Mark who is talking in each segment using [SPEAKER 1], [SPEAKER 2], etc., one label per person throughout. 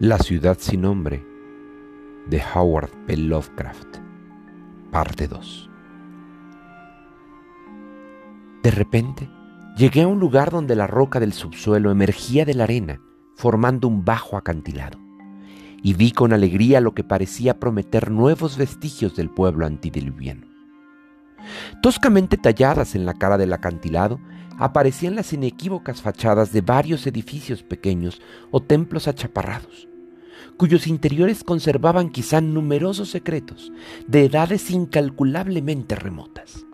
[SPEAKER 1] La ciudad sin nombre de Howard P. Lovecraft, parte 2. De repente, llegué a un lugar donde la roca del subsuelo emergía de la arena, formando un bajo acantilado, y vi con alegría lo que parecía prometer nuevos vestigios del pueblo antidiluviano. Toscamente talladas en la cara del acantilado, aparecían las inequívocas fachadas de varios edificios pequeños o templos achaparrados, cuyos interiores conservaban quizá numerosos secretos de edades incalculablemente remotas,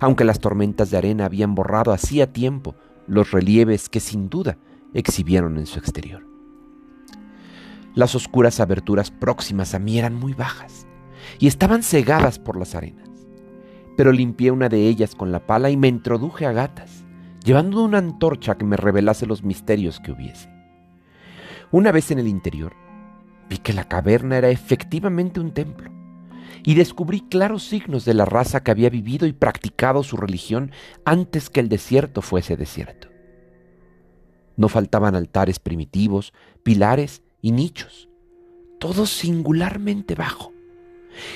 [SPEAKER 1] aunque las tormentas de arena habían borrado hacía tiempo los relieves que sin duda exhibieron en su exterior. Las oscuras aberturas próximas a mí eran muy bajas y estaban cegadas por las arenas, pero limpié una de ellas con la pala y me introduje a gatas, llevando una antorcha que me revelase los misterios que hubiese. Una vez en el interior, Vi que la caverna era efectivamente un templo y descubrí claros signos de la raza que había vivido y practicado su religión antes que el desierto fuese desierto. No faltaban altares primitivos, pilares y nichos, todo singularmente bajo,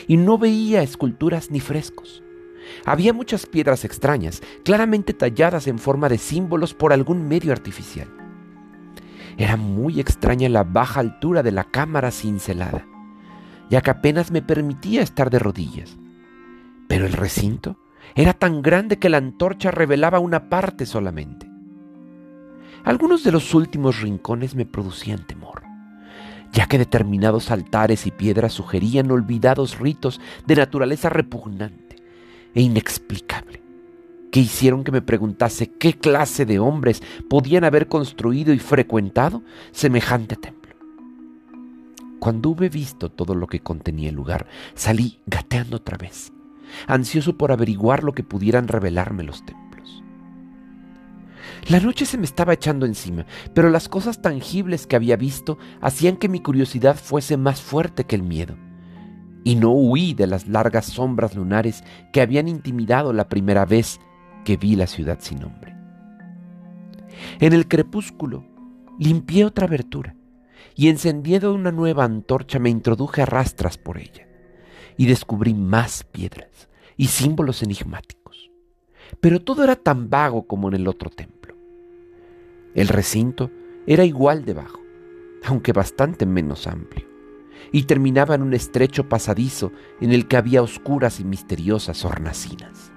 [SPEAKER 1] y no veía esculturas ni frescos. Había muchas piedras extrañas, claramente talladas en forma de símbolos por algún medio artificial. Era muy extraña la baja altura de la cámara cincelada, ya que apenas me permitía estar de rodillas. Pero el recinto era tan grande que la antorcha revelaba una parte solamente. Algunos de los últimos rincones me producían temor, ya que determinados altares y piedras sugerían olvidados ritos de naturaleza repugnante e inexplicable que hicieron que me preguntase qué clase de hombres podían haber construido y frecuentado semejante templo. Cuando hube visto todo lo que contenía el lugar, salí gateando otra vez, ansioso por averiguar lo que pudieran revelarme los templos. La noche se me estaba echando encima, pero las cosas tangibles que había visto hacían que mi curiosidad fuese más fuerte que el miedo y no huí de las largas sombras lunares que habían intimidado la primera vez que vi la ciudad sin nombre. En el crepúsculo limpié otra abertura y encendiendo una nueva antorcha me introduje a rastras por ella y descubrí más piedras y símbolos enigmáticos. Pero todo era tan vago como en el otro templo. El recinto era igual de bajo, aunque bastante menos amplio, y terminaba en un estrecho pasadizo en el que había oscuras y misteriosas hornacinas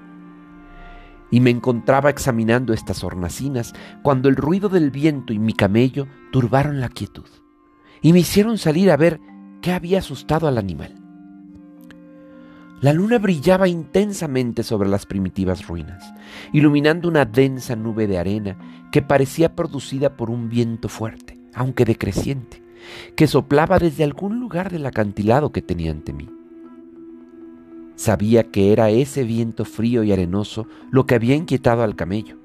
[SPEAKER 1] y me encontraba examinando estas hornacinas cuando el ruido del viento y mi camello turbaron la quietud y me hicieron salir a ver qué había asustado al animal. La luna brillaba intensamente sobre las primitivas ruinas, iluminando una densa nube de arena que parecía producida por un viento fuerte, aunque decreciente, que soplaba desde algún lugar del acantilado que tenía ante mí. Sabía que era ese viento frío y arenoso lo que había inquietado al camello,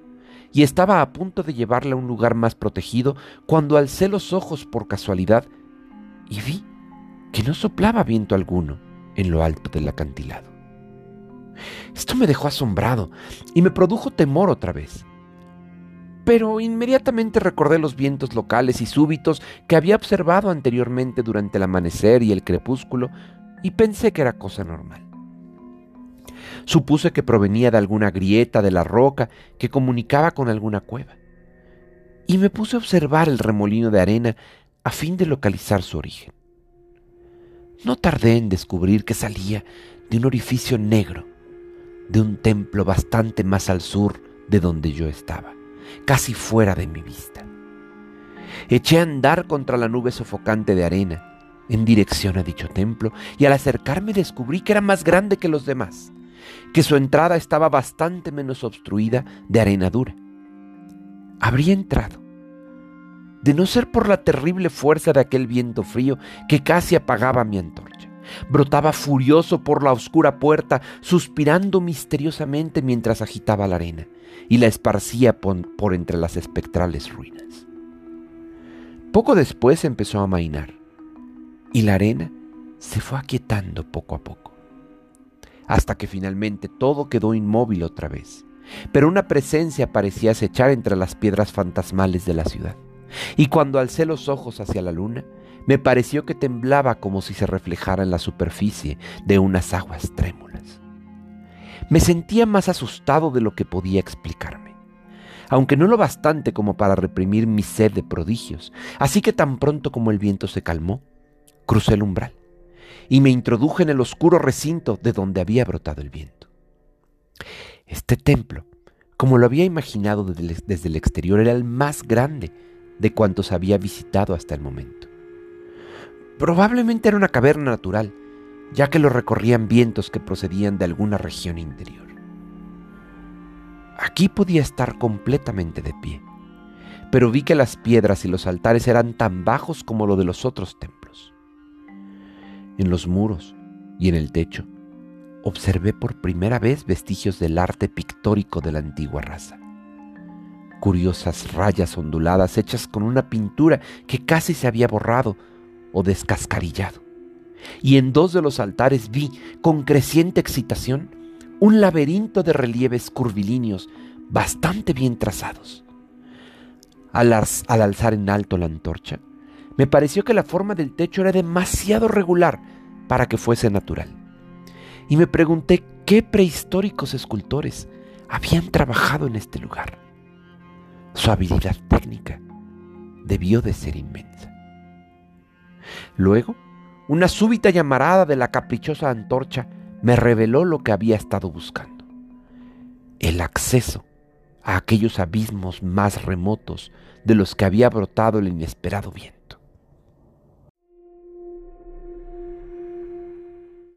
[SPEAKER 1] y estaba a punto de llevarle a un lugar más protegido cuando alcé los ojos por casualidad y vi que no soplaba viento alguno en lo alto del acantilado. Esto me dejó asombrado y me produjo temor otra vez. Pero inmediatamente recordé los vientos locales y súbitos que había observado anteriormente durante el amanecer y el crepúsculo y pensé que era cosa normal. Supuse que provenía de alguna grieta de la roca que comunicaba con alguna cueva. Y me puse a observar el remolino de arena a fin de localizar su origen. No tardé en descubrir que salía de un orificio negro, de un templo bastante más al sur de donde yo estaba, casi fuera de mi vista. Eché a andar contra la nube sofocante de arena, en dirección a dicho templo, y al acercarme descubrí que era más grande que los demás que su entrada estaba bastante menos obstruida de arena dura. Habría entrado, de no ser por la terrible fuerza de aquel viento frío que casi apagaba mi antorcha. Brotaba furioso por la oscura puerta, suspirando misteriosamente mientras agitaba la arena y la esparcía por, por entre las espectrales ruinas. Poco después empezó a amainar y la arena se fue aquietando poco a poco hasta que finalmente todo quedó inmóvil otra vez. Pero una presencia parecía acechar entre las piedras fantasmales de la ciudad. Y cuando alcé los ojos hacia la luna, me pareció que temblaba como si se reflejara en la superficie de unas aguas trémulas. Me sentía más asustado de lo que podía explicarme, aunque no lo bastante como para reprimir mi sed de prodigios, así que tan pronto como el viento se calmó, crucé el umbral y me introduje en el oscuro recinto de donde había brotado el viento. Este templo, como lo había imaginado desde el exterior, era el más grande de cuantos había visitado hasta el momento. Probablemente era una caverna natural, ya que lo recorrían vientos que procedían de alguna región interior. Aquí podía estar completamente de pie, pero vi que las piedras y los altares eran tan bajos como lo de los otros templos. En los muros y en el techo observé por primera vez vestigios del arte pictórico de la antigua raza. Curiosas rayas onduladas hechas con una pintura que casi se había borrado o descascarillado. Y en dos de los altares vi, con creciente excitación, un laberinto de relieves curvilíneos bastante bien trazados. Al, al alzar en alto la antorcha, me pareció que la forma del techo era demasiado regular para que fuese natural. Y me pregunté qué prehistóricos escultores habían trabajado en este lugar. Su habilidad técnica debió de ser inmensa. Luego, una súbita llamarada de la caprichosa antorcha me reveló lo que había estado buscando. El acceso a aquellos abismos más remotos de los que había brotado el inesperado viento.